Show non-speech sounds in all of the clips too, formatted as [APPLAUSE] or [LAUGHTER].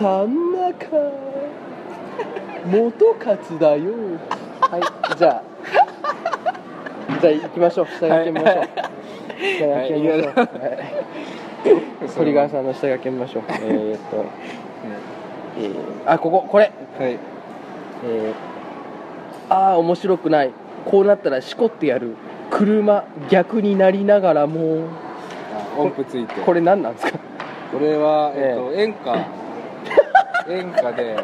さんなか元勝だよ。はいじゃあ。じゃあ行きましょう。下書き見ましょう、下書き見ましょう、鳥川さんの下書き見ましょう。えー、っと、えー、あこここれ。はい。えー、ああ面白くない。こうなったらしこってやる。車逆になりながらも。あ音符ついて。これ何なんですか？これは、えっと演歌演歌で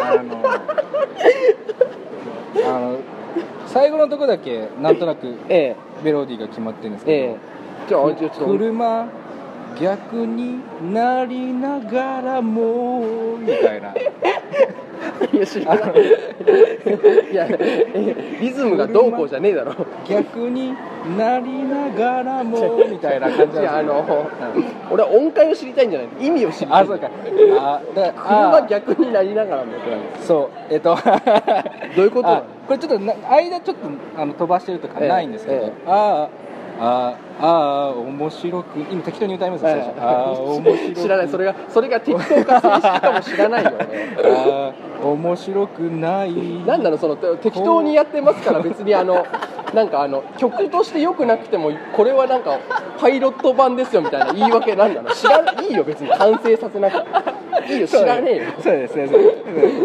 あのあの最後のとこだけなんとなくえメロディーが決まってるんですええけえ。じゃあど、ちょっと。車逆になりながらもみたいな知らないいやえリズムがどうこうじゃねえだろ。逆になりながらもみたいな感じいやあの俺は音階を知りたいんじゃない意味を知りたい。あそうか。あだ車あ逆になりながらもそうえっと。どういうこと？これちょっとな間ちょっとあの飛ばしてるとかええないんですけど、ええ。ああああ面白く今適当に歌いますよ最初、ああ面白く。知らない。それがそれが適当か正式かも知らないよね。ああ面白くない。なんなのそのて適当にやってますから別にあのなんかあの曲として良くなくてもこれはなんかパイロット版ですよみたいな言い訳なんなの。知らいいよ別に。完成させなくて。いいよ知らねえよ。そうですね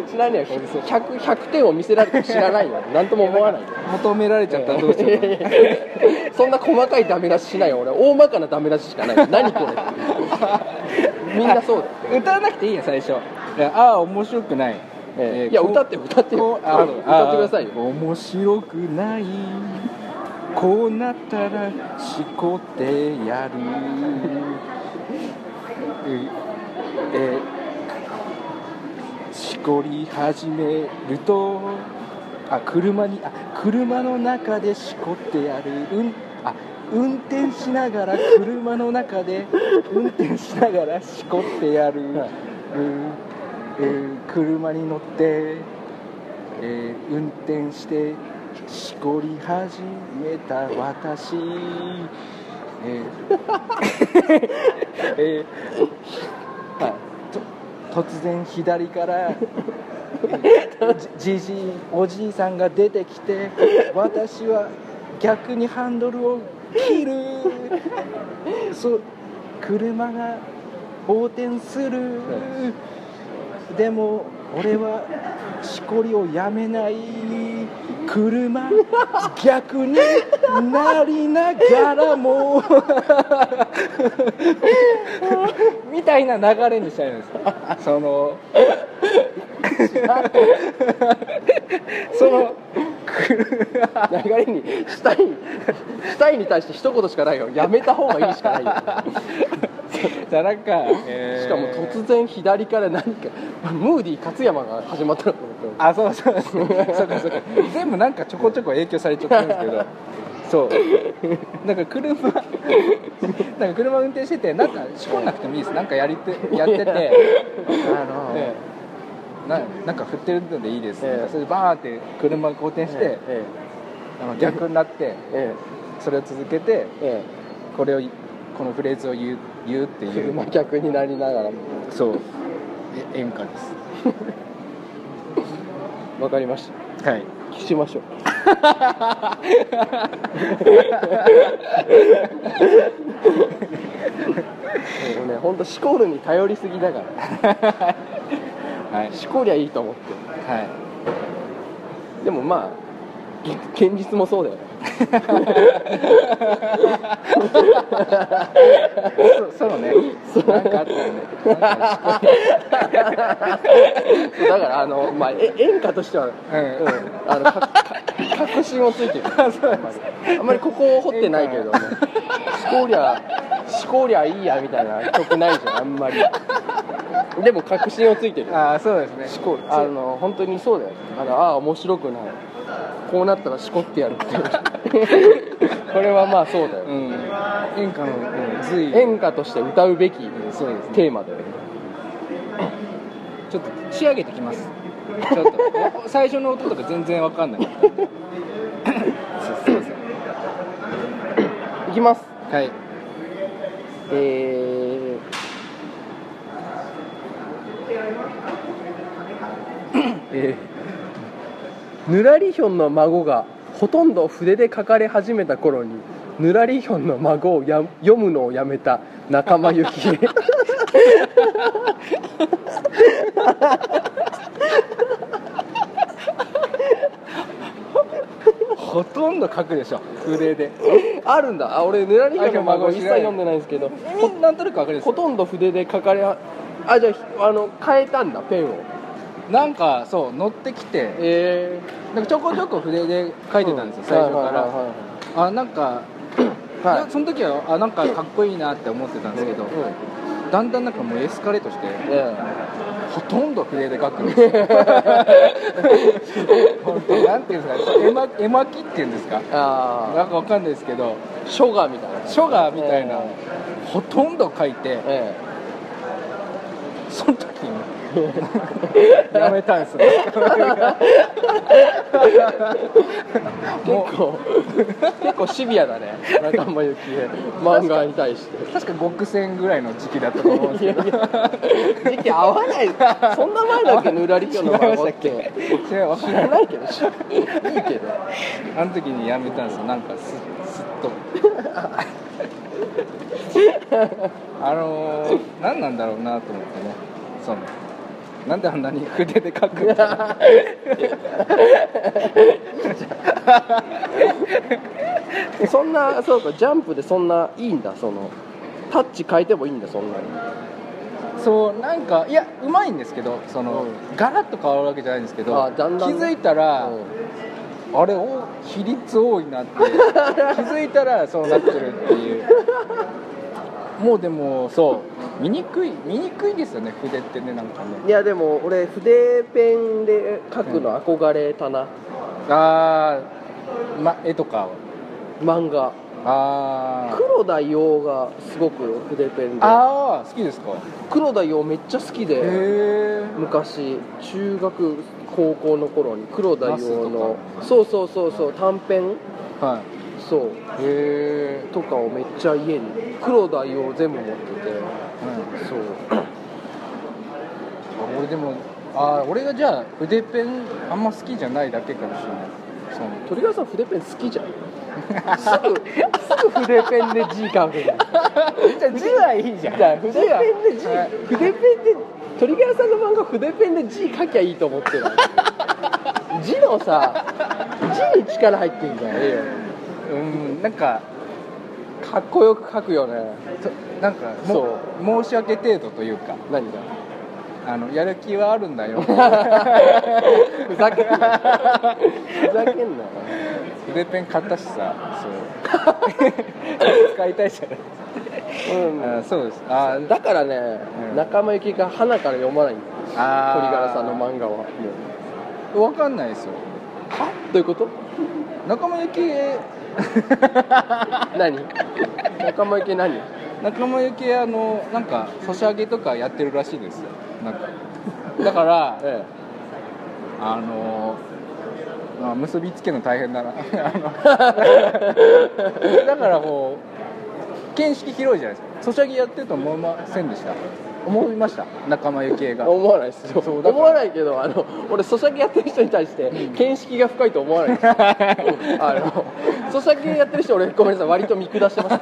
知らねえよ 100, 100点を見せられても知らないよ。なんとも思わないよ。求められちゃったらどうしよう [LAUGHS] そんな細かいダメ出ししないよ。俺大まかなダメ出ししかない。何これって [LAUGHS] みんなそうだよ。歌わなくていいや最初。ああ面白くない、ええいや歌ってよ歌って [LAUGHS] 歌ってくださいよ。あ面白くない。こうなったらしこってやる。[LAUGHS] ええしこり始めるとあ車にあ車の中でしこってやる。うんあ運転しながら車の中で運転しながらしこってやる、はい。うんうん車に乗って、えー運転してしこり始めた私、えー [LAUGHS] えーはい。と突然左から [LAUGHS] じじじいおじいさんが出てきて私は逆にハンドルを切る。そう車が横転する。でも俺はしこりをやめない。車逆になりながらも。みたいな流れにしたいんです。その [LAUGHS] その [LAUGHS] 流れにしたいしたいに対して一言しかないよ。やめた方がいいしかないよ。[LAUGHS] じゃあなんか、[LAUGHS] えー。しかも突然左から何かムーディ勝山が始まったのかと思ったあそうそうそうそうかそうか。全部なんかちょこちょこ影響されちゃってるんですけど。そう。なんか車なんか車運転しててなんか仕込んなくてもいいです。なんかやりてやってて。あのでななんか振ってるのでいいです、ええ。それでバーンって車が横転して、ええあの逆になってえそれを続けてええ。これをこのフレーズを言う言うってえいう。車逆になりながらも。そう。え演歌です。[LAUGHS] わかりましはい。たしましょう。[LAUGHS] もうね本当シコールに頼りすぎだから [LAUGHS] はい。しこりゃいいと思ってはい。でもまあげ現実もそうだよね。そそうね。なんかあったよね。[LAUGHS] だからあの、まあ、え演歌としては、うん。うん。あのかか確信をついてる。[LAUGHS] あんまりここを掘ってないけれども「しこりゃしこりゃいいや」みたいな曲ないじゃんあんまり。でも確信をついてる。ああそうですね。しこあの本当にそうだよあのああ面白くない。こうなったらしこってやるっていう。[LAUGHS] これはまあそうだよ、うん。演歌の、うん、随演歌として歌うべきそうですね。テーマだよね。ちょっと仕上げてきますちょっとお最初の音とか全然わかんない。すいませんいきますはい。えーえー。ぬらりひょんの孫がほとんど筆で書かれ始めた頃にぬらりひょんの孫をや読むのをやめた仲間由紀恵 [LAUGHS] ほとんど書くでしょ。筆で。あるんだ。あ俺ぬらりひの孫一切読んでないんですけど。ほなんとなくわかるんですほとんど筆で書かれはあじゃああの変えたんだペンを。なんかそう乗ってきて。えなんかちょこちょこ筆で書いてたんですよ、最初から、あなんか、はい。その時はあなんかかっこいいなって思ってたんですけど、うんだんだんなんかもうエスカレートして、えほとんど筆で書くんですよ。本 [LAUGHS] 当なんていうんですか絵巻絵巻っていうんですか。あなんかわかんないですけどあ書画みたいな。書画みたいな、えほとんど書いてえ。その時に [LAUGHS] やめたんですね。も [LAUGHS] 結構結構シビアだね。仲間由紀恵。漫画に対して。う確か極戦ぐらいの時期だったと思うんですけど。時期合わない。そんな前だっけぬらりきょの孫って。違う知らない。けどいいけど。あの時にやめたんですよ。なんかすすっと。[LAUGHS] あのー、何なんだろうなと思ってね。そのなんであんなに筆で書くんだ [LAUGHS] そんなそうかジャンプでそんないいんだそのタッチ変えてもいいんだそんなに。そうなんかいやうまいんですけどその、うん。ガラッと変わるわけじゃないんですけどあだんだん。気づいたら、あれお比率多いなって気づいたらそうなってるっていう [LAUGHS] もうでもそう見にくい見にくいですよね筆ってねなんかね。いやでも俺筆ペンで描くの憧れたな、あー、ま、絵とかは漫画。あー。黒田洋がすごく筆ペンで。あー好きですか？黒田洋めっちゃ好きへでえ昔。中学高校の頃に黒田洋のそうそうそうそう短編？はそう。いへえとかをめっちゃ家に黒田洋全部持ってて。そう。俺でもあー俺がじゃあ筆ペンあんま好きじゃないだけかもしれない。その鳥川さん筆ペン好きじゃん。すぐすぐ筆ペンで字書くじゃあ字はいいじゃん。じゃあ筆ペンで字、はい筆ペンで鳥川さんの漫画筆ペンで字書きゃいいと思ってる [LAUGHS] 字のさ字に力入ってんじゃんえうんなんかえよかっこよく書くよね。そなんかも申し訳程度というか。何が？あのやる気はあるんだよ。[LAUGHS] ふざけんな。ふざけんな筆ペン買ったしさ。そう。[LAUGHS] 使いたいじゃない。うん。あそうです。あだからね、うん。仲間由紀が花から読まないんだよ。あ鳥柄さんの漫画は。もうわかんないですよ。は？どういうこと？仲間由紀恵 [LAUGHS] 何？仲間由紀何？仲間由紀恵あのなんかソシャゲとかやってるらしいです。よなんか。だからえあのまあ結びつけるの大変だな。[LAUGHS] [LAUGHS] だからこう見識広いじゃないですか。ソシャゲやってると思いませんでした思いました仲間由紀恵えが。思わないですよ。そうだから。思わないけどあの俺ソシャゲやってる人に対して見識が深いと思わないですあのソシャゲやってる人俺ごめんなさい割と見下してます。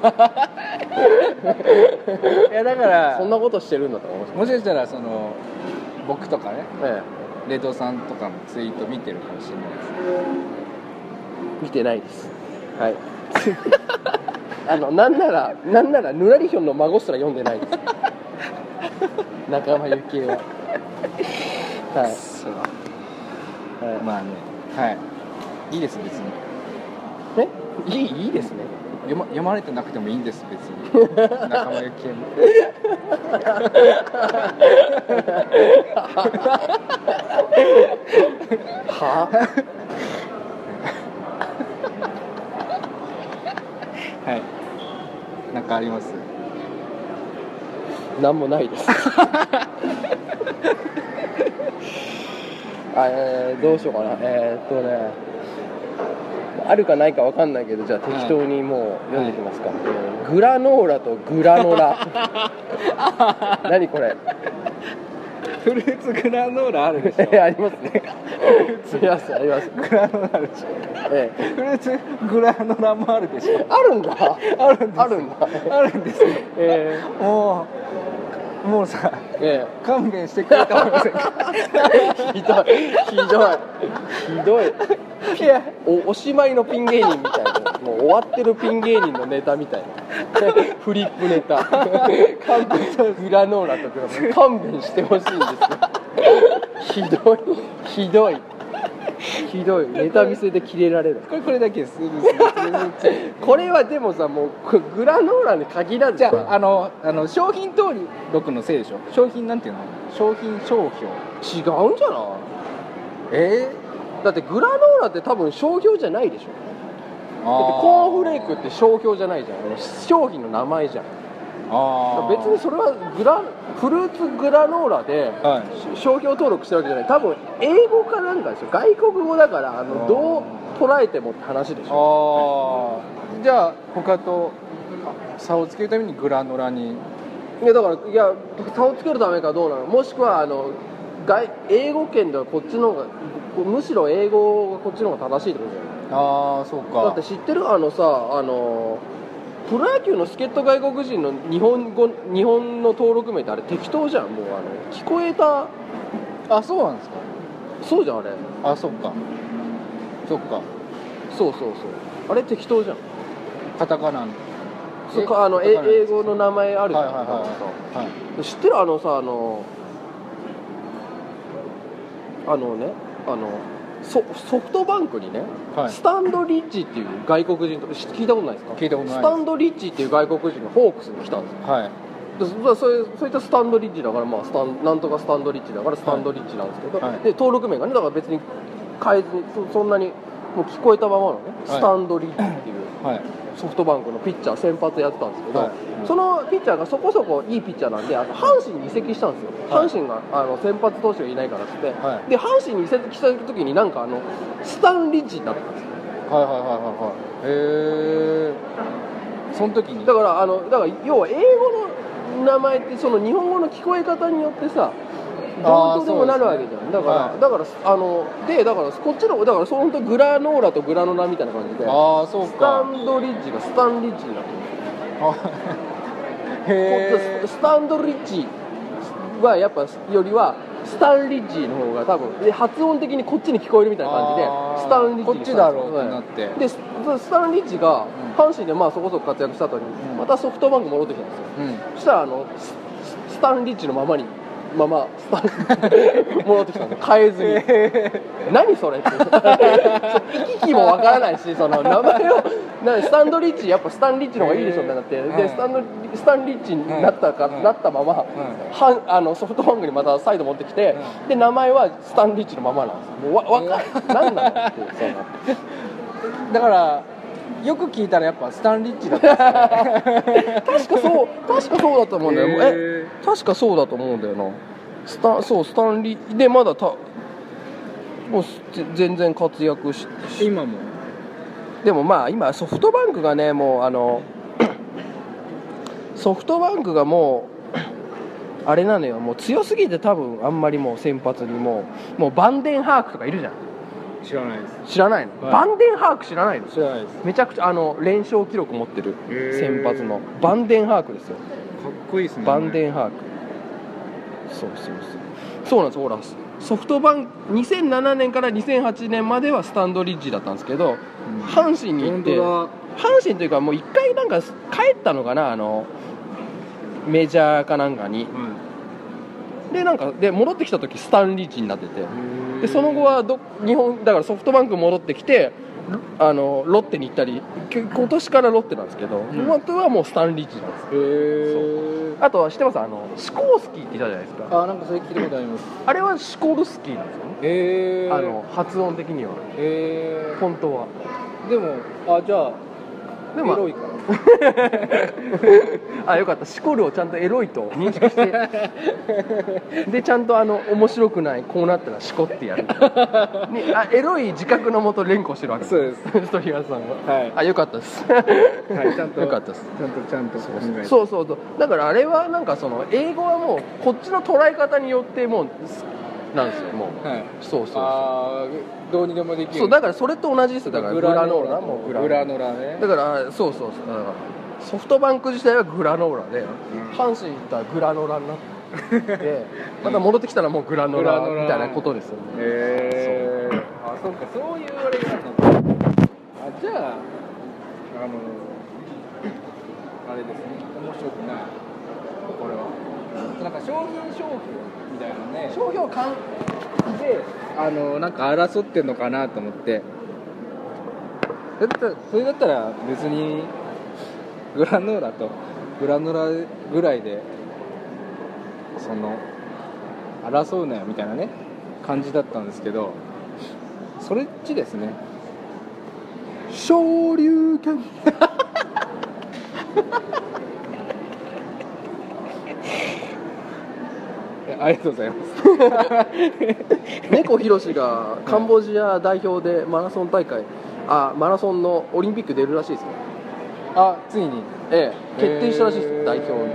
いやだからそんなことしてるんだと思います。もしかしたらその僕とかねえレドさんとかのツイート見てるかもしれないです。え見てないです。はい。[LAUGHS] あのなんならなんならぬらりひょんの孫すら読んでないです [LAUGHS] 仲間由紀恵ははい。そう。はい。まあね。はい。いいです別に。ねいいいいですね。読ま読まれてなくてもいいんです別に。[LAUGHS] 仲間由紀恵もは？はい。なんかあります？なんもないです。[LAUGHS] あえーどうしようかな。えーっとねあるかないかわかんないけどじゃあ適当にもう読んでいきますか、えーグラノーラとグラノラ。[LAUGHS] 何これ？フルーツグラノーラあるでしょ。[LAUGHS] えありますねありますありますグラノーラあるでしょええ。フルーツグラノーラもあるでしょ。あるんだ。あるんですあるんだ。あるんですよ。えもうもうさええ。勘弁してくれたませんかえひどい。ひどい。ひどい。いや。おおしまいのピン芸人みたいな。もう終わってるピン芸人のネタみたいな。フリップネタ。勘弁グラノーラとか勘弁してほしいんですよひどい。ひどい。ひどい。ネタ見せでキレられる。これこれだけです。これはでもさもうこグラノーラに限らずじゃさああのあの商品登録のせいでしょ。商品なんていうの？商品商標。違うんじゃない？え？だってグラノーラって多分商標じゃないでしょ。ー、だってコーンフレークって商標じゃないじゃん。商品の名前じゃん別にそれはグラフルーツグラノーラではい。商標登録してるわけじゃない。多分英語かなんかですよ。外国語だからあのどう捉えてもって話でしょ。ああじゃあ他と差をつけるためにグラノラに。いやだからいや差をつけるためかどうなの。もしくはあの外英語圏ではこっちの方がむしろ英語がこっちの方が正しいってことじゃない。ああそうか。だって知ってる？あのさあのプロ野球の助っ人外国人の日本語日本の登録名ってあれ適当じゃんもうあの聞こえた？あそうなんですか？そうじゃんあれ。あそっか。そっか。そうそうそう。あれ適当じゃん。カタカナの。そうかあのえ英語の名前あるじゃん、はいはいはいはい。知ってる？あのさあのあのねあのソソフトバンクにね、はい。スタンドリッジっていう外国人と知聞いたことないですか？聞いたことないスタンドリッジっていう外国人がホークスに来たんですよ。はい。でそそういうそういったスタンドリッジだから、まあ、スタンなんとかスタンドリッジだからスタンドリッジなんですけど、はい。で登録名がねだから別に変えずにそそんなにもう聞こえたままのねスタンドリッジっていう。はいソフトバンクのピッチャー先発やってたんですけど、はい。そのピッチャーがそこそこいいピッチャーなんであの阪神に移籍したんですよ、はい。阪神があの先発投手がいないからって、はい。で阪神に移籍した時になんかあのスタンリッジになったんですよ。はいはいはいはいはい。へえその時に？だからあのだから要は英語の名前ってその日本語の聞こえ方によってさどうとでもなるわけじゃん、だから、はい。だからあのでだからこっちのだからその本当グラノーラとグラノラみたいな感じで。ああそうスタかンドリッジがスタンリッジになってる。んですスタンドリッジはやっぱよりはスタンリッジの方が多分で発音的にこっちに聞こえるみたいな感じでスタンリッジにこっちだろうってなって。はいでススタンリッジが阪神でまあそこそこ活躍した後にうん。またソフトバンク戻ってきたんですよ。うん。そしたらあのススタンリッジのままにままスタン戻ってきたんです変えずに。[LAUGHS] 何それって。行き来もわからないしその名前を。なスタンドリッジやっぱスタンリッジの方がいいでしょってなって。うん。でスタンドスタンリッジになったか、うん。なったまま、はあのソフトバンクにまた再度持ってきて、うん。で名前はスタンリッジのままなんですもうわわかん何なのっていうその。[LAUGHS] だからよく聞いたらやっぱスタンリッチだった。んですね確かそう確かそうだと思うんだよえへ確かそうだと思うんだよな。スタそうスタンリーでまだたもうす全然活躍しし今も。でもまあ今ソフトバンクがねもうあの [COUGHS] ソフトバンクがもうあれなのよ。もう強すぎて多分あんまりもう先発にもうもうバンデンハークとかいるじゃん知らないです。知らないの、はい。バンデンハーク知らないの？知らないです。めちゃくちゃあの連勝記録持ってる。へー。先発の。バンデンハークですよ。かっこいいですね。バンデンハーク。そうそうそう。そうなんですほらソフトバンク2007年から2008年まではスタンドリッジだったんですけど、阪神に行って本阪神というかもう一回なんか帰ったのかな？あのメジャーかなんかに。でなんかで戻ってきた時スタンリッジになっててでその後はど日本だからソフトバンク戻ってきてロあのロッテに行ったりき今年からロッテなんですけど、ん。本当はもうスタンリッジなんですあとは知ってます？あのシコースキーって言ったじゃないですか。あなんかそれ聞いたことあります。あれはシコルスキーなんですよ。ね、へえあの発音的には。へえ本当は。でもあじゃあでもエロいから [LAUGHS] あよかった。しこるをちゃんとエロいと。認識して。[LAUGHS] でちゃんとあの面白くないこうなったらしこってやる。にあエロい自覚のもと連呼してるわけそうです。ストリガーさんがはい。あよかったです。はいちゃんとよかったです。ちゃんとちゃんとそうそうそう。だからあれはなんかその英語はもうこっちの捉え方によってもうなんですよもう。はいそうそうそう。ああどうにでもできる。そうだからそれと同じですよ。だからグラノーラもうグラノーラ。グラノーラね。だからそうそうそう。だからソフトバンク自体はグラノーラで、ん。阪神行ったらグラノーラになって。[LAUGHS] また戻ってきたらもうグラノーラみたいなことですよね。へえあそうかそういうあれがあったのか。あじゃああのあれですね。面白くない。これは。なんか商品消費みたいなね。商標関であのなんか争ってんのかなと思って。だったらそれだったら別にグラノーラとグラノーラぐらいでその争うなよみたいなね感じだったんですけどそれっちですね。昇竜拳 [LAUGHS] えありがとうございます。猫ひろしがカンボジア代表でマラソン大会あマラソンのオリンピック出るらしいですよあついに。ええ決定したらしいです代表に、え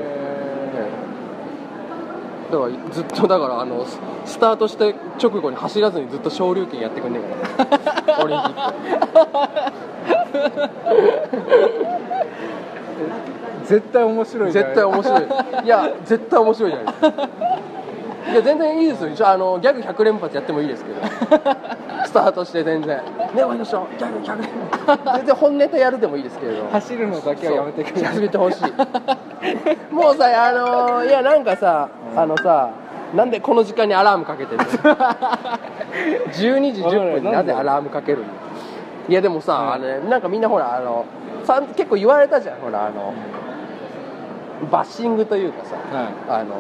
え。だからずっとだからあのススタートして直後に走らずにずっと昇竜拳やってくんねえからオリンピック。[LAUGHS] 絶対面白い？絶対面白い。いや絶対面白いじゃないですかいや全然いいですよ。一応あのギャグ100連発やってもいいですけど。[LAUGHS] スタートして全然「ねおいのしょギャグ100連発」全然本ネタやるでもいいですけれど。走るのだけはやめてくれ。やめてほしい。もうさあのいやなんかさあのさなんでこの時間にアラームかけてるの？12時10分になぜアラームかけるの？いやでもさ、うん。あのねなんかみんなほらあのさん結構言われたじゃん。ほらあのバッシングというかさ。はい。あの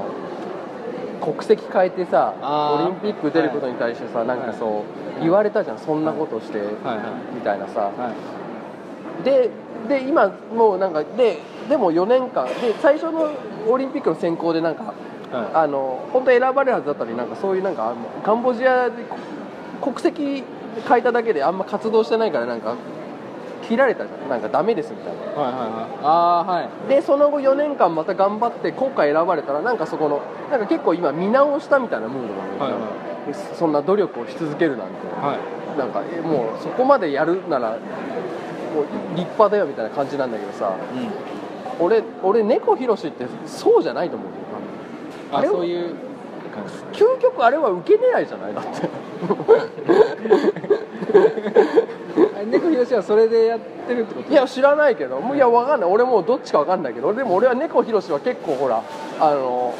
国籍変えてさオリンピック出ることに対してさ、なんかそう言われたじゃん。そんなことして、はいはい。みたいなさ、はい。でで今もうなんかででも4年間で最初のオリンピックの選考でなんかはい。あの本当選ばれるはずだったのになんかそういうなんかカンボジアでこ国籍変えただけであんま活動してないからなんか切られたじゃん。なんかダメですみたいな。はいはいはい。ああはい。でその後4年間また頑張って今回選ばれたらなんかそこのなんか結構今見直したみたいなムードなのよ、はいはでそんな努力をし続けるなんて。はい。なんかえもうそこまでやるならもう立派だよみたいな感じなんだけどさ。うん。俺俺猫ひろしってそうじゃないと思うよ。ああれはそういう感じ。究極あれは受け狙いじゃない？だって [LAUGHS] しはそれでやってるってこといや知らないけど。もういやわかんない。俺もうどっちかわかんないけど。でも俺は猫ひろしは結構ほらあの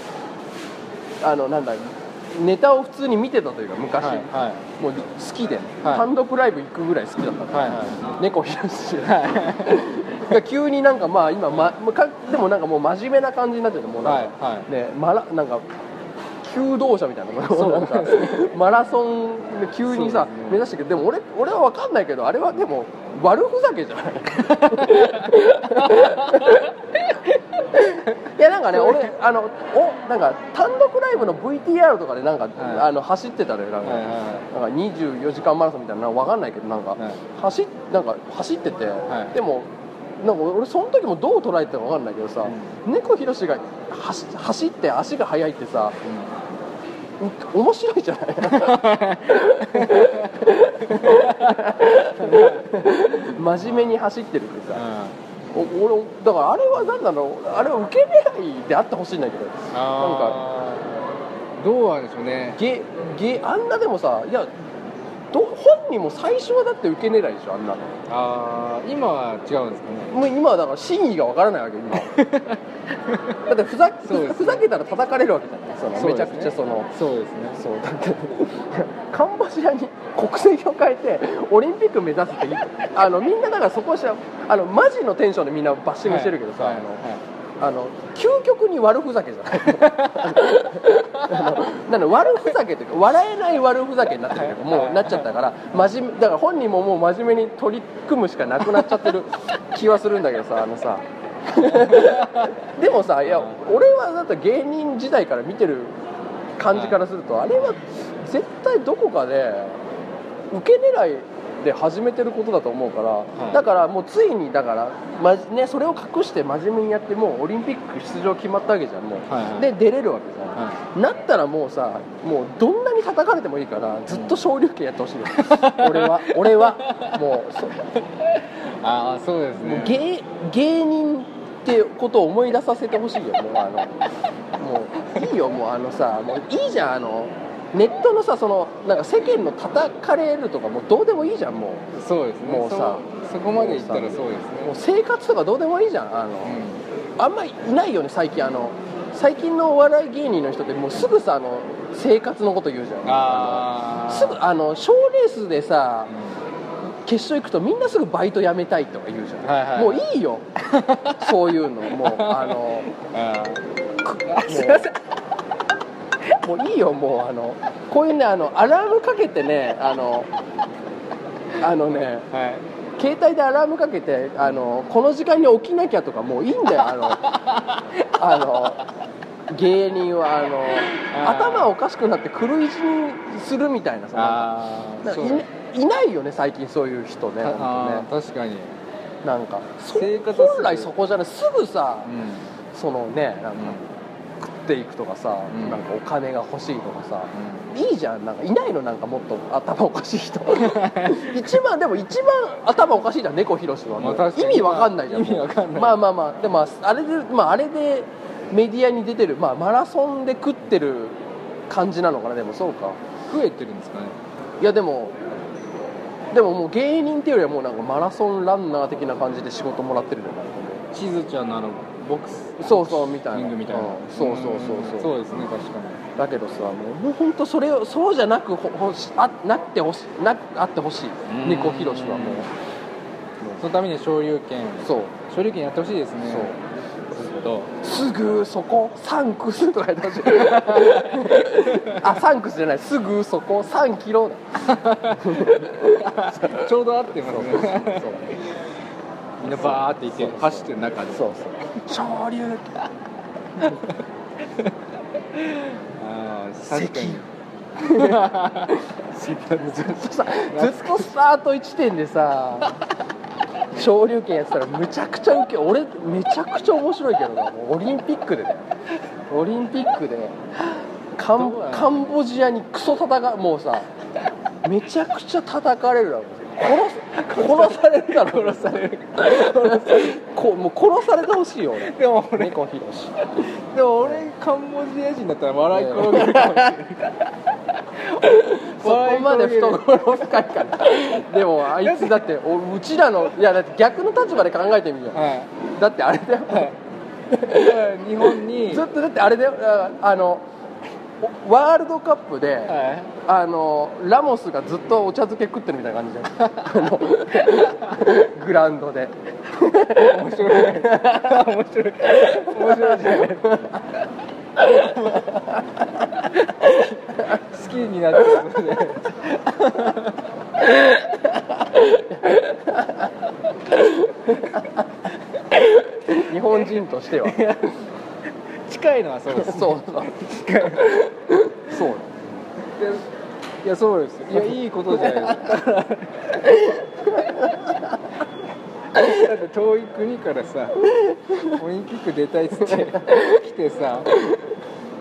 あのなんだネタを普通に見てたというか昔、はいはもう好きで、はい。単独ライブ行くぐらい好きだったいはいは猫ひろし。いはい。[LAUGHS] が急になんかまあ今、ま、でもなんかもう真面目な感じになっててもうなんか、はいはい。ねマラなんか弓道者みたいななんかマラソンで急にさ、ね。目指してけどでも俺俺は分かんないけどあれはでも悪ふざけじゃない？[LAUGHS] いやなんかね俺あのおなんか単独ライブの VTR とかでなんか、はい。あの走ってたのよなんか,、はいはいなんか24時間マラソンみたいなの分かんないけどなんか、はい。走っなんか走ってて、い。でもなんか俺その時もどう捉えてたか分かんないけどさ、猫ひろしが走走って足が速いってさう面白いじゃない？[LAUGHS] 真面目に走ってるってさ、お俺だからあれは何なのあれは受け狙いであってほしいんだけど。なんか。どうなんでしょうね。ゲゲあんなでもさいやど本人も最初はだって受け狙いでしょあんなの。ああ今は違うんですかね。もう今はだから真意がわからないわけ今。は [LAUGHS] だってふざふざけたら叩かれるわけじゃない。そのめちゃくちゃそのそうですね。そうだって [LAUGHS] カンボジアに国籍を変えてオリンピック目指すっていいあのみんなだからそこはあのマジのテンションでみんなバッシングしてるけどさ、はいはい。あのあの究極に悪ふざけじゃない。[LAUGHS] あの悪ふざけというか笑えない悪ふざけになってるけどはいもうなっちゃったから真面目だから本人ももう真面目に取り組むしかなくなっちゃってる気はするんだけどさあのさ。[LAUGHS] でもさいや俺はだって芸人時代から見てる感じからするとあれは絶対どこかで受け狙いで始めてることだと思うから、い。だからもうついにだから、まね、それを隠して真面目にやってもうオリンピック出場決まったわけじゃんもう、はいはい。で出れるわけじゃん、はなったらもうさもうどんなに叩かれてもいいからずっと昇竜拳やってほしいよ。[LAUGHS] 俺は俺は。もうそ [LAUGHS] ああそうですね。もう芸芸人ってことを思い出させてほしいよ。もうあのもういいよ。もうあのさもういいじゃんあのネットのさそのなんか世間の叩かれるとかもうどうでもいいじゃんもそうですね。もうさ。そそこまでいったらそうですね。うもう生活とかどうでもいいじゃんあの、うあんまいないよね最近あの最近のお笑い芸人の人ってもうすぐさあの生活のこと言うじゃん。んああすぐあの賞レースでさう決勝行くとみんなすぐバイト辞めたいとか言うじゃん、はいはい。もういいよ。[LAUGHS] そういうのもうあの [LAUGHS] んあもうもういいよもうあのこういうねあのアラームかけてねあのあのねーはい。携帯でアラームかけてあのこの時間に起きなきゃとかもういいんだよあのあの芸人はあの頭おかしくなって狂い死にするみたいなさいいないよね最近そういう人ねあ本ー確かに。なんか本来そこじゃない。すぐさうん。そのねなんか食っていくとかさ、うん。なんかお金が欲しいとかさういいじゃん。なんかいないの？なんかもっと頭おかしい人。[LAUGHS] 一番でも一番頭おかしいじゃん。猫ひろしは。まあ意味わかんないじゃん。意味わかんない。まあまあまあ。でもあれでまああれでメディアに出てるまあマラソンで食ってる感じなのかな。でもそうか。増えてるんですかね。いやでもでももう芸人っていうよりはもうなんかマラソンランナー的な感じで仕事もらってるんだよなんかしずちゃんのあのボックスそうそうみたいな。リングみたいな、うん。そうそうそうそう。そうですね確かに。だけどさもうもう本当それをそうじゃなくほほしあなってほしなあってほしい。うん。猫ひろしはもう。そのために昇竜拳そう。昇竜拳やってほしいですね。そう。すぐそこサンクスとか言ってほしい。[LAUGHS] あサンクスじゃない。すぐそこ3キロ。だ [LAUGHS] ちょうど合ってますそうそうねそうみんなバーって行って走ってる中で。そうそう。昇竜ああ確かに。ずっとさずっとスタート地点でさ昇竜拳やってたらむちゃくちゃウケ俺めちゃくちゃ面白いけどな。オリンピックで。ねオリンピックで。カンボジアにクソ戦うもうさめちゃくちゃ叩かれるだろ殺す殺されるだろ。殺される。こもう殺されてほしいよ俺。でも俺猫ひろし。でも俺カンボジア人だったら笑い転げるかもしれない。そこまで懐深いから。でもあいつだっておうちらのいやだって逆の立場で考えてみよう。はい。だってあれだよ。だから日本にずっとだってあれだよ。ああのおワールドカップで、はい。あのラモスがずっとお茶漬け食ってるみたいな感じじゃん。あ [LAUGHS] のグラウンドで。面白い。面白い。面白い。じゃない。好きになってるので日本人としては近いのはそうですそう。そうそう。いやそうですいやいいことじゃないですか。だって遠い国からさオリンピック出たいっつって来てさ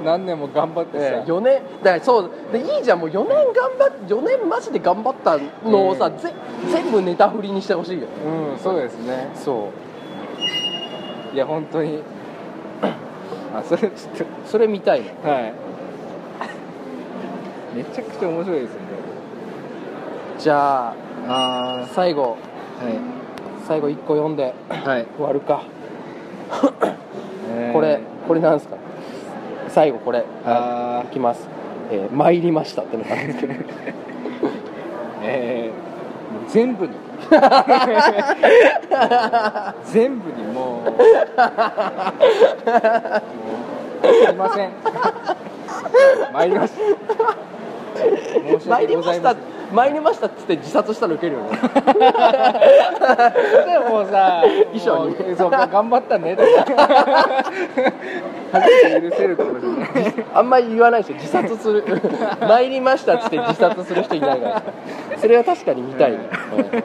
何年も頑張ってさ、ええ4年だからそうでいいじゃん。もう4年頑張っ4年マジで頑張ったのをさ、うん。ぜ全部ネタ振りにしてほしいよ。うんそうですね。そう。いや本当にあそれちょっそれ見たいはい。[LAUGHS] めちゃくちゃ面白いですよね。じゃああ最後。あはい。最後1個読んで。はい、終わるか、えー。これこれなんですか？最後これ。あいきます、えー参りましたってのがあるんですけど。ー [LAUGHS] えー全部に。[LAUGHS] 全部にすいません。参りました申し参訳りました。参りましたっつって自殺したらウケるよね。でもさ衣装に。そう頑張ったね。とか初めて許せるかもしれないあんまり言わないでしょ。自殺する。[LAUGHS] 参りましたっつって自殺する人いないから。それは確かに見たいね、うん